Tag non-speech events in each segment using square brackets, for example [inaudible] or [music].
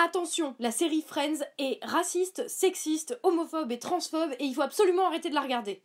Attention, la série Friends est raciste, sexiste, homophobe et transphobe et il faut absolument arrêter de la regarder.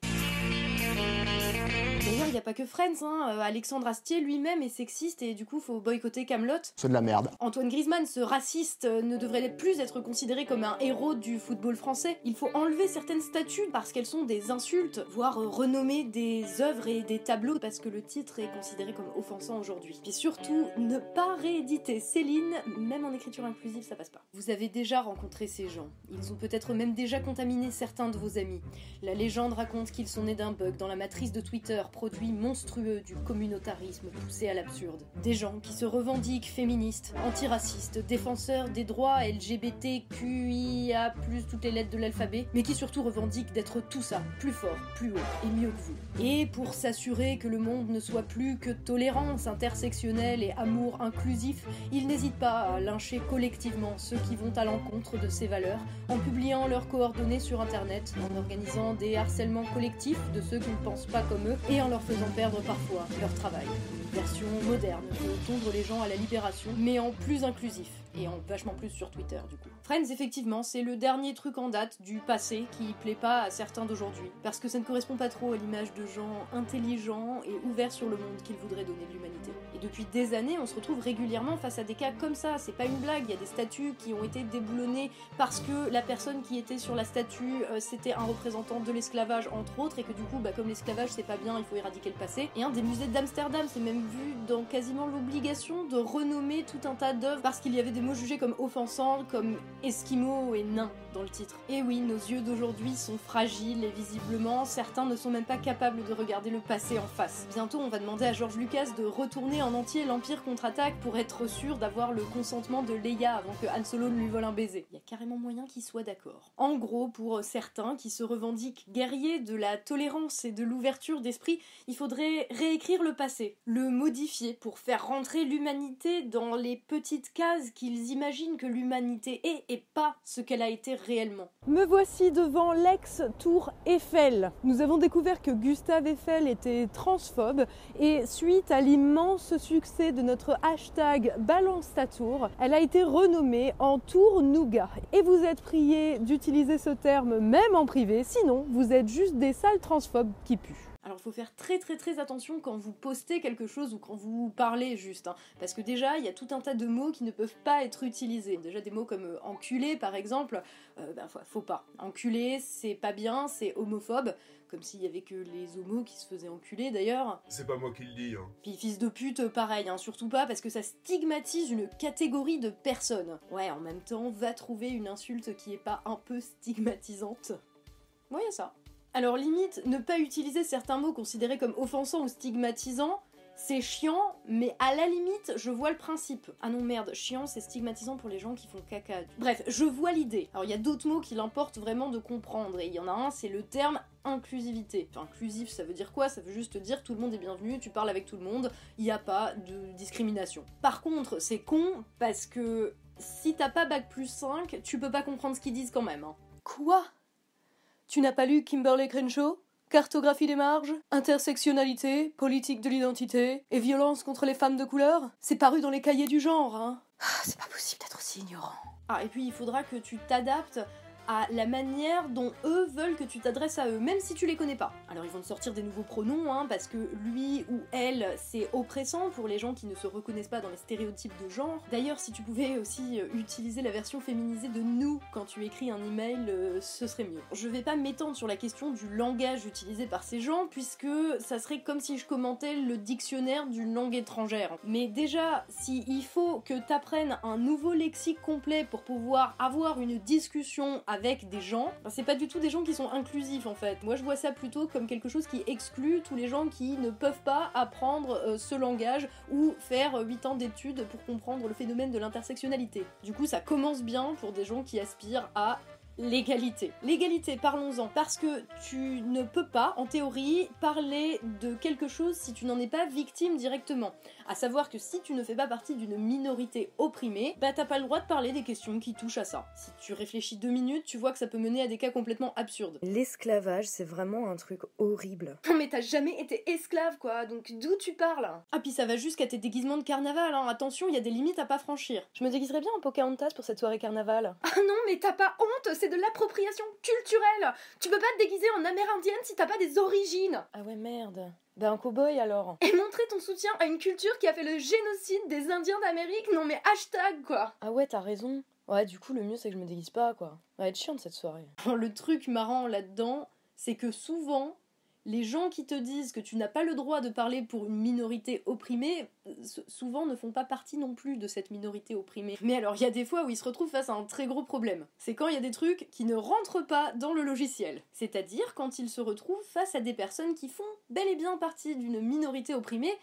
N'y a pas que Friends, hein. Euh, Alexandre Astier lui-même est sexiste et du coup, faut boycotter Camelot. C'est de la merde. Antoine Griezmann, ce raciste, euh, ne devrait plus être considéré comme un héros du football français. Il faut enlever certaines statues parce qu'elles sont des insultes, voire renommer des œuvres et des tableaux parce que le titre est considéré comme offensant aujourd'hui. Et surtout, ne pas rééditer Céline, même en écriture inclusive, ça passe pas. Vous avez déjà rencontré ces gens. Ils ont peut-être même déjà contaminé certains de vos amis. La légende raconte qu'ils sont nés d'un bug dans la matrice de Twitter, produit monstrueux du communautarisme poussé à l'absurde. Des gens qui se revendiquent féministes, antiracistes, défenseurs des droits LGBTQIA, toutes les lettres de l'alphabet, mais qui surtout revendiquent d'être tout ça, plus fort, plus haut et mieux que vous. Et pour s'assurer que le monde ne soit plus que tolérance intersectionnelle et amour inclusif, ils n'hésitent pas à lyncher collectivement ceux qui vont à l'encontre de ces valeurs, en publiant leurs coordonnées sur internet, en organisant des harcèlements collectifs de ceux qui ne pensent pas comme eux, et en leur faisant perdre parfois leur travail. Version moderne de tondre les gens à la libération, mais en plus inclusif et en vachement plus sur Twitter du coup. Friends, effectivement, c'est le dernier truc en date du passé qui plaît pas à certains d'aujourd'hui, parce que ça ne correspond pas trop à l'image de gens intelligents et ouverts sur le monde qu'ils voudraient donner de l'humanité. Et depuis des années, on se retrouve régulièrement face à des cas comme ça, c'est pas une blague, il y a des statues qui ont été déboulonnées parce que la personne qui était sur la statue, euh, c'était un représentant de l'esclavage entre autres, et que du coup, bah, comme l'esclavage c'est pas bien, il faut éradiquer le passé. Et un des musées d'Amsterdam s'est même vu dans quasiment l'obligation de renommer tout un tas d'œuvres parce qu'il y avait des mots jugés comme offensants, comme esquimaux et nains dans le titre. Et oui, nos yeux d'aujourd'hui sont fragiles et visiblement, certains ne sont même pas capables de regarder le passé en face. Bientôt, on va demander à George Lucas de retourner en entier l'Empire contre-attaque pour être sûr d'avoir le consentement de Leia avant que Han Solo ne lui vole un baiser. Il y a carrément moyen qu'il soit d'accord. En gros, pour certains qui se revendiquent guerriers de la tolérance et de l'ouverture d'esprit, il faudrait réécrire le passé, le modifier pour faire rentrer l'humanité dans les petites cases qu'ils imaginent que l'humanité est et pas ce qu'elle a été réellement. Me voici devant l'ex-tour Eiffel. Nous avons découvert que Gustave Eiffel était transphobe et suite à l'immense succès de notre hashtag Balance elle a été renommée en Tour Nougat. Et vous êtes prié d'utiliser ce terme même en privé, sinon vous êtes juste des sales transphobes qui puent. Alors il faut faire très très très attention quand vous postez quelque chose ou quand vous parlez juste, hein. parce que déjà il y a tout un tas de mots qui ne peuvent pas être utilisés. Déjà des mots comme euh, enculé par exemple, euh, ben, faut, pas. Enculé c'est pas bien, c'est homophobe, comme s'il y avait que les homos qui se faisaient enculer d'ailleurs. C'est pas moi qui le dis. Hein. Puis fils de pute, pareil, hein, surtout pas parce que ça stigmatise une catégorie de personnes. Ouais, en même temps, va trouver une insulte qui est pas un peu stigmatisante. Ouais, y a ça. Alors limite, ne pas utiliser certains mots considérés comme offensants ou stigmatisants, c'est chiant, mais à la limite, je vois le principe. Ah non, merde, chiant, c'est stigmatisant pour les gens qui font caca. Bref, je vois l'idée. Alors, il y a d'autres mots qu'il importe vraiment de comprendre, et il y en a un, c'est le terme inclusivité. Inclusif, ça veut dire quoi? Ça veut juste dire tout le monde est bienvenu, tu parles avec tout le monde, il n'y a pas de discrimination. Par contre, c'est con, parce que si t'as pas bac plus 5, tu peux pas comprendre ce qu'ils disent quand même. Hein. Quoi? Tu n'as pas lu Kimberley Crenshaw? Cartographie des marges, intersectionnalité, politique de l'identité et violence contre les femmes de couleur? C'est paru dans les cahiers du genre, hein. Ah, C'est pas possible d'être aussi ignorant. Ah, et puis il faudra que tu t'adaptes à la manière dont eux veulent que tu t'adresses à eux, même si tu les connais pas. Alors ils vont te sortir des nouveaux pronoms, hein, parce que lui ou elle, c'est oppressant pour les gens qui ne se reconnaissent pas dans les stéréotypes de genre. D'ailleurs, si tu pouvais aussi euh, utiliser la version féminisée de nous quand tu écris un email, euh, ce serait mieux. Je vais pas m'étendre sur la question du langage utilisé par ces gens, puisque ça serait comme si je commentais le dictionnaire d'une langue étrangère. Mais déjà, s'il faut que t'apprennes un nouveau lexique complet pour pouvoir avoir une discussion avec des gens, c'est pas du tout des gens qui sont inclusifs en fait. Moi je vois ça plutôt comme quelque chose qui exclut tous les gens qui ne peuvent pas apprendre euh, ce langage ou faire 8 ans d'études pour comprendre le phénomène de l'intersectionnalité. Du coup ça commence bien pour des gens qui aspirent à L'égalité. L'égalité, parlons-en. Parce que tu ne peux pas, en théorie, parler de quelque chose si tu n'en es pas victime directement. À savoir que si tu ne fais pas partie d'une minorité opprimée, bah t'as pas le droit de parler des questions qui touchent à ça. Si tu réfléchis deux minutes, tu vois que ça peut mener à des cas complètement absurdes. L'esclavage, c'est vraiment un truc horrible. Non mais t'as jamais été esclave quoi, donc d'où tu parles? Ah puis ça va jusqu'à tes déguisements de carnaval, hein. attention, il y a des limites à pas franchir. Je me déguiserais bien en Pocahontas pour cette soirée carnaval. Ah non mais t'as pas honte, c'est de l'appropriation culturelle Tu peux pas te déguiser en amérindienne si t'as pas des origines Ah ouais merde. Bah un cow-boy alors. Et montrer ton soutien à une culture qui a fait le génocide des Indiens d'Amérique, non mais hashtag quoi Ah ouais t'as raison. Ouais du coup le mieux c'est que je me déguise pas quoi. Va être chiante cette soirée. [laughs] Le truc marrant là-dedans, c'est que souvent, les gens qui te disent que tu n'as pas le droit de parler pour une minorité opprimée, euh, souvent ne font pas partie non plus de cette minorité opprimée. Mais alors, il y a des fois où ils se retrouvent face à un très gros problème. C'est quand il y a des trucs qui ne rentrent pas dans le logiciel. C'est-à-dire quand ils se retrouvent face à des personnes qui font bel et bien partie d'une minorité opprimée,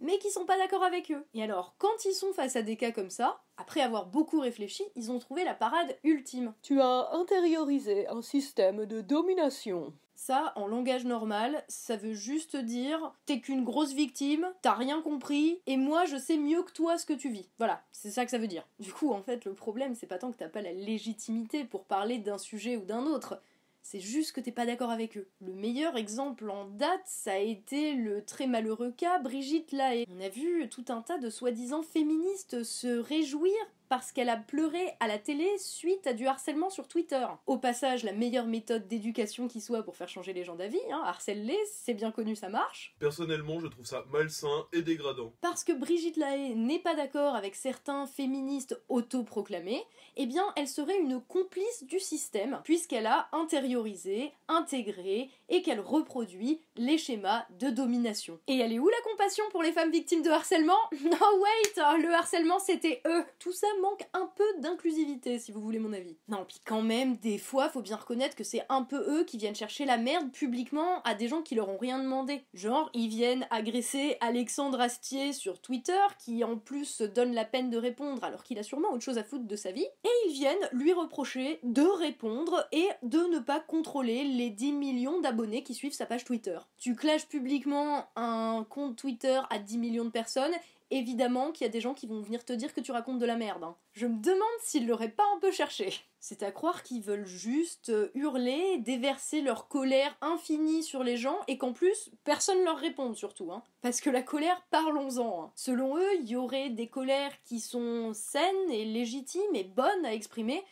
mais qui sont pas d'accord avec eux. Et alors, quand ils sont face à des cas comme ça, après avoir beaucoup réfléchi, ils ont trouvé la parade ultime. Tu as intériorisé un système de domination. Ça, en langage normal, ça veut juste dire t'es qu'une grosse victime, t'as rien compris, et moi je sais mieux que toi ce que tu vis. Voilà, c'est ça que ça veut dire. Du coup, en fait, le problème, c'est pas tant que t'as pas la légitimité pour parler d'un sujet ou d'un autre, c'est juste que t'es pas d'accord avec eux. Le meilleur exemple en date, ça a été le très malheureux cas Brigitte Lahaye. On a vu tout un tas de soi-disant féministes se réjouir parce qu'elle a pleuré à la télé suite à du harcèlement sur Twitter. Au passage, la meilleure méthode d'éducation qui soit pour faire changer les gens d'avis, hein, harcèle-les, c'est bien connu, ça marche. Personnellement, je trouve ça malsain et dégradant. Parce que Brigitte Lahaye n'est pas d'accord avec certains féministes autoproclamés, eh bien, elle serait une complice du système, puisqu'elle a intériorisé, intégré et qu'elle reproduit les schémas de domination. Et elle est où la compassion pour les femmes victimes de harcèlement? [laughs] No wait, le harcèlement c'était eux. Tout ça manque un peu d'inclusivité, si vous voulez mon avis. Non, puis quand même, des fois, faut bien reconnaître que c'est un peu eux qui viennent chercher la merde publiquement à des gens qui leur ont rien demandé. Genre, ils viennent agresser Alexandre Astier sur Twitter, qui en plus se donne la peine de répondre alors qu'il a sûrement autre chose à foutre de sa vie, et ils viennent lui reprocher de répondre et de ne pas contrôler les 10 millions d'abonnés qui suivent sa page Twitter. Tu clashes publiquement un compte Twitter à 10 millions de personnes évidemment qu'il y a des gens qui vont venir te dire que tu racontes de la merde. hein. Je me demande s'ils l'auraient pas un peu cherché. C'est à croire qu'ils veulent juste euh, hurler, déverser leur colère infinie sur les gens et qu'en plus, personne leur réponde surtout. Hein. Parce que la colère, parlons-en. hein. Selon eux, il y aurait des colères qui sont saines et légitimes et bonnes à exprimer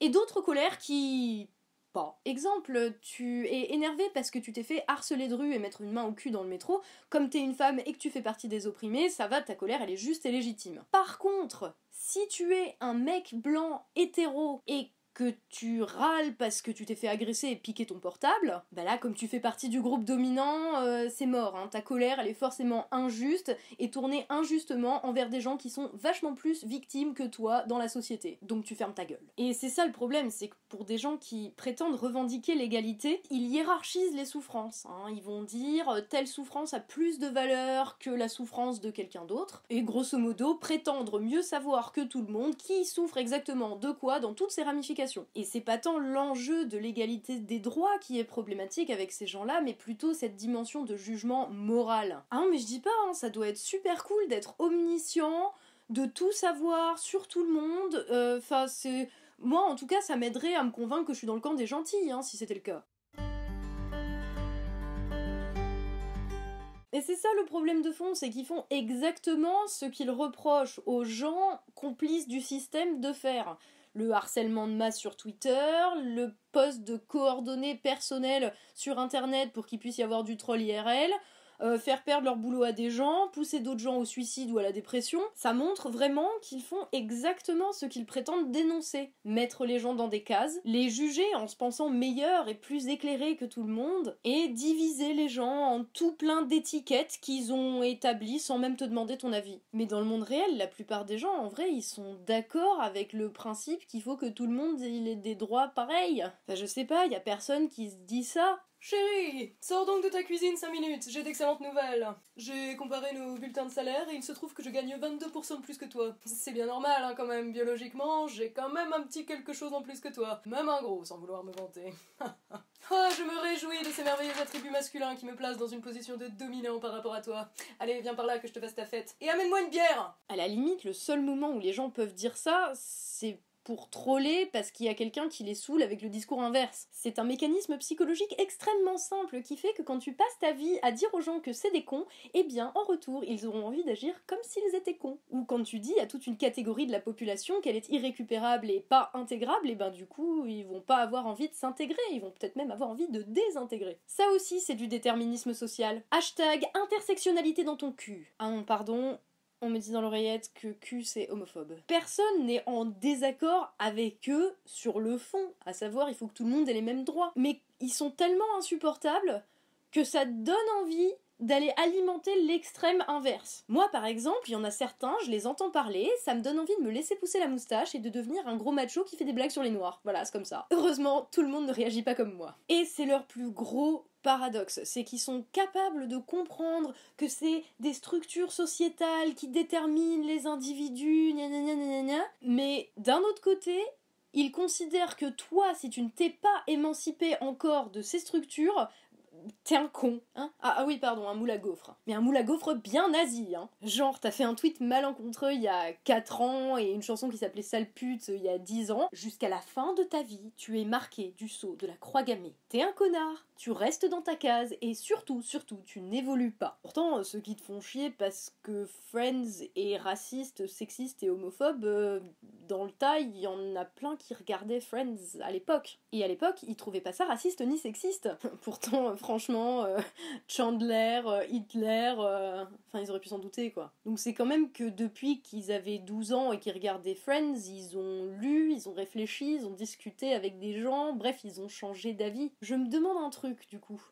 et d'autres colères qui Exemple, tu es énervé parce que tu t'es fait harceler de rue et mettre une main au cul dans le métro. Comme t'es une femme et que tu fais partie des opprimés, ça va, ta colère elle est juste et légitime. Par contre, si tu es un mec blanc hétéro et que tu râles parce que tu t'es fait agresser et piquer ton portable, bah là, comme tu fais partie du groupe dominant, euh, c'est mort. hein. Ta colère, elle est forcément injuste et tournée injustement envers des gens qui sont vachement plus victimes que toi dans la société. Donc tu fermes ta gueule. Et c'est ça le problème, c'est que pour des gens qui prétendent revendiquer l'égalité, ils hiérarchisent les souffrances. hein. Ils vont dire euh, telle souffrance a plus de valeur que la souffrance de quelqu'un d'autre, et grosso modo prétendre mieux savoir que tout le monde qui souffre exactement de quoi dans toutes ses ramifications. Et c'est pas tant l'enjeu de l'égalité des droits qui est problématique avec ces gens-là, mais plutôt cette dimension de jugement moral. Ah non, mais je dis pas, hein, ça doit être super cool d'être omniscient, de tout savoir sur tout le monde. euh, Enfin, c'est. Moi, en tout cas, ça m'aiderait à me convaincre que je suis dans le camp des gentils, hein, si c'était le cas. Et c'est ça le problème de fond, c'est qu'ils font exactement ce qu'ils reprochent aux gens complices du système de faire. Le harcèlement de masse sur Twitter, le poste de coordonnées personnelles sur internet pour qu'il puisse y avoir du troll IRL, euh, faire perdre leur boulot à des gens, pousser d'autres gens au suicide ou à la dépression, ça montre vraiment qu'ils font exactement ce qu'ils prétendent dénoncer. Mettre les gens dans des cases, les juger en se pensant meilleurs et plus éclairés que tout le monde, et diviser les gens en tout plein d'étiquettes qu'ils ont établies sans même te demander ton avis. Mais dans le monde réel, la plupart des gens, en vrai, ils sont d'accord avec le principe qu'il faut que tout le monde il ait des droits pareils. Enfin, je sais pas, y a personne qui se dit ça. Chérie, sors donc de ta cuisine 5 minutes, j'ai d'excellentes nouvelles. J'ai comparé nos bulletins de salaire et il se trouve que je gagne 22% de plus que toi. C'est bien normal, hein, quand même, biologiquement, j'ai quand même un petit quelque chose en plus que toi. Même un gros, sans vouloir me vanter. [laughs] oh, je me réjouis de ces merveilleux attributs masculins qui me placent dans une position de dominant par rapport à toi. Allez, viens par là que je te fasse ta fête. Et amène-moi une bière À la limite, le seul moment où les gens peuvent dire ça, c'est pour troller parce qu'il y a quelqu'un qui les saoule avec le discours inverse. C'est un mécanisme psychologique extrêmement simple qui fait que quand tu passes ta vie à dire aux gens que c'est des cons, eh bien en retour ils auront envie d'agir comme s'ils étaient cons. Ou quand tu dis à toute une catégorie de la population qu'elle est irrécupérable et pas intégrable, et eh ben du coup ils vont pas avoir envie de s'intégrer, ils vont peut-être même avoir envie de désintégrer. Ça aussi c'est du déterminisme social. Hashtag intersectionnalité dans ton cul. Ah non pardon, on me dit dans l'oreillette que Q c'est homophobe. Personne n'est en désaccord avec eux sur le fond, à savoir il faut que tout le monde ait les mêmes droits. Mais ils sont tellement insupportables que ça donne envie d'aller alimenter l'extrême inverse. Moi par exemple, il y en a certains, je les entends parler, ça me donne envie de me laisser pousser la moustache et de devenir un gros macho qui fait des blagues sur les noirs. Voilà, c'est comme ça. Heureusement, tout le monde ne réagit pas comme moi. Et c'est leur plus gros paradoxe, c'est qu'ils sont capables de comprendre que c'est des structures sociétales qui déterminent les individus, gna gna gna gna mais d'un autre côté, ils considèrent que toi, si tu ne t'es pas émancipé encore de ces structures, t'es un con, hein ah, ah, oui, pardon, un moule à gaufre. Mais un moule à gaufre bien nazi, hein. Genre, t'as fait un tweet malencontreux il y a 4 ans et une chanson qui s'appelait Sale pute il y a 10 ans. Jusqu'à la fin de ta vie, tu es marqué du sceau de la croix gammée. T'es un connard, tu restes dans ta case et surtout, surtout, tu n'évolues pas. Pourtant, ceux qui te font chier parce que Friends est raciste, sexiste et homophobe, euh, dans le tas, il y en a plein qui regardaient Friends à l'époque. Et à l'époque, ils trouvaient pas ça raciste ni sexiste. [laughs] Pourtant, franchement, euh, [laughs] Chandler, euh, Hitler, enfin, ils auraient pu s'en douter, quoi. Donc c'est quand même que depuis qu'ils avaient 12 ans et qu'ils regardaient Friends, ils ont lu, ils ont réfléchi, ils ont discuté avec des gens, bref, ils ont changé d'avis. Je me demande un truc, du coup.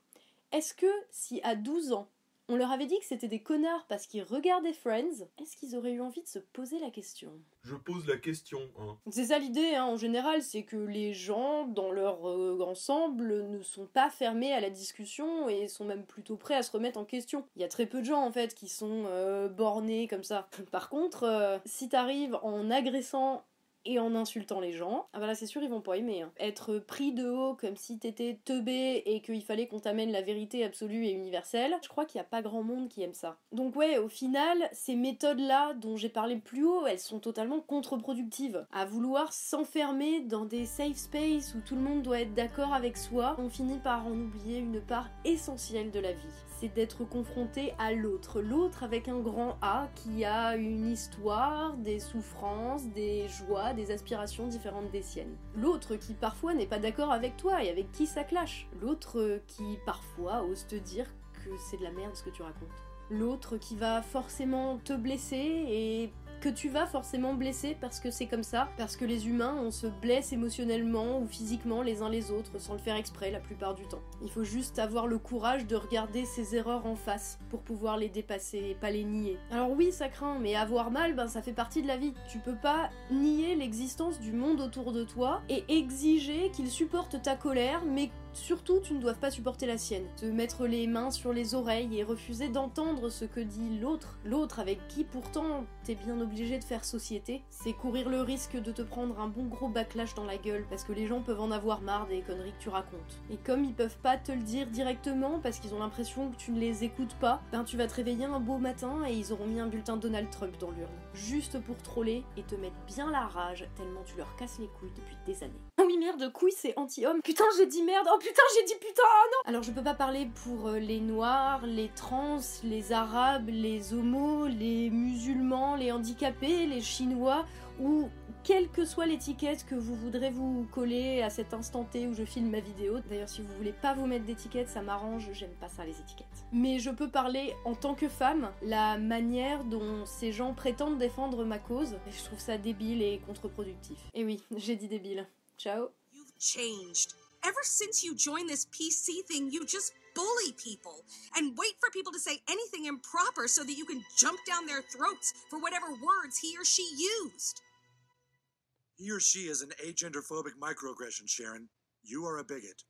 Est-ce que si à 12 ans, on leur avait dit que c'était des connards parce qu'ils regardaient Friends, est-ce qu'ils auraient eu envie de se poser la question? Je pose la question, hein. C'est ça l'idée, hein, en général, c'est que les gens, dans leur euh, ensemble, ne sont pas fermés à la discussion et sont même plutôt prêts à se remettre en question. Il y a très peu de gens, en fait, qui sont euh, bornés comme ça. Par contre, euh, si t'arrives en agressant et en insultant les gens, ah bah là c'est sûr ils vont pas aimer. Hein. Être pris de haut comme si t'étais teubé et qu'il fallait qu'on t'amène la vérité absolue et universelle, je crois qu'il y a pas grand monde qui aime ça. Donc ouais, au final, ces méthodes-là dont j'ai parlé plus haut, elles sont totalement contre-productives. À vouloir s'enfermer dans des safe space où tout le monde doit être d'accord avec soi, on finit par en oublier une part essentielle de la vie d'être confronté à l'autre. L'autre avec un grand A qui a une histoire, des souffrances, des joies, des aspirations différentes des siennes. L'autre qui parfois n'est pas d'accord avec toi et avec qui ça clash. L'autre qui parfois ose te dire que c'est de la merde ce que tu racontes. L'autre qui va forcément te blesser et que tu vas forcément blesser parce que c'est comme ça, parce que les humains, on se blesse émotionnellement ou physiquement les uns les autres sans le faire exprès la plupart du temps. Il faut juste avoir le courage de regarder ses erreurs en face pour pouvoir les dépasser et pas les nier. Alors oui, ça craint, mais avoir mal, ben ça fait partie de la vie. Tu peux pas nier l'existence du monde autour de toi et exiger qu'il supporte ta colère, mais Surtout, tu ne dois pas supporter la sienne. Te mettre les mains sur les oreilles et refuser d'entendre ce que dit l'autre, l'autre avec qui pourtant t'es bien obligé de faire société, c'est courir le risque de te prendre un bon gros backlash dans la gueule parce que les gens peuvent en avoir marre des conneries que tu racontes. Et comme ils peuvent pas te le dire directement parce qu'ils ont l'impression que tu ne les écoutes pas, ben tu vas te réveiller un beau matin et ils auront mis un bulletin Donald Trump dans l'urne. Juste pour troller et te mettre bien la rage tellement tu leur casses les couilles depuis des années. Oui merde, couille c'est anti-homme. Putain j'ai dit merde, oh putain, j'ai dit putain, oh non Alors je peux pas parler pour euh, les noirs, les trans, les arabes, les homos, les musulmans, les handicapés, les chinois ou quelle que soit l'étiquette que vous voudrez vous coller à cet instant T où je filme ma vidéo. D'ailleurs, si vous voulez pas vous mettre d'étiquette, ça m'arrange, j'aime pas ça les étiquettes. Mais je peux parler en tant que femme, la manière dont ces gens prétendent défendre ma cause, je trouve ça débile et contre-productif. Et oui, j'ai dit débile. Ciao. changed. ever since you joined this PC thing, you just bully people and wait for people to say anything improper so that you can jump down their throats for whatever words he or she used. He or she is an agenderphobic microaggression, Sharon. You are a bigot.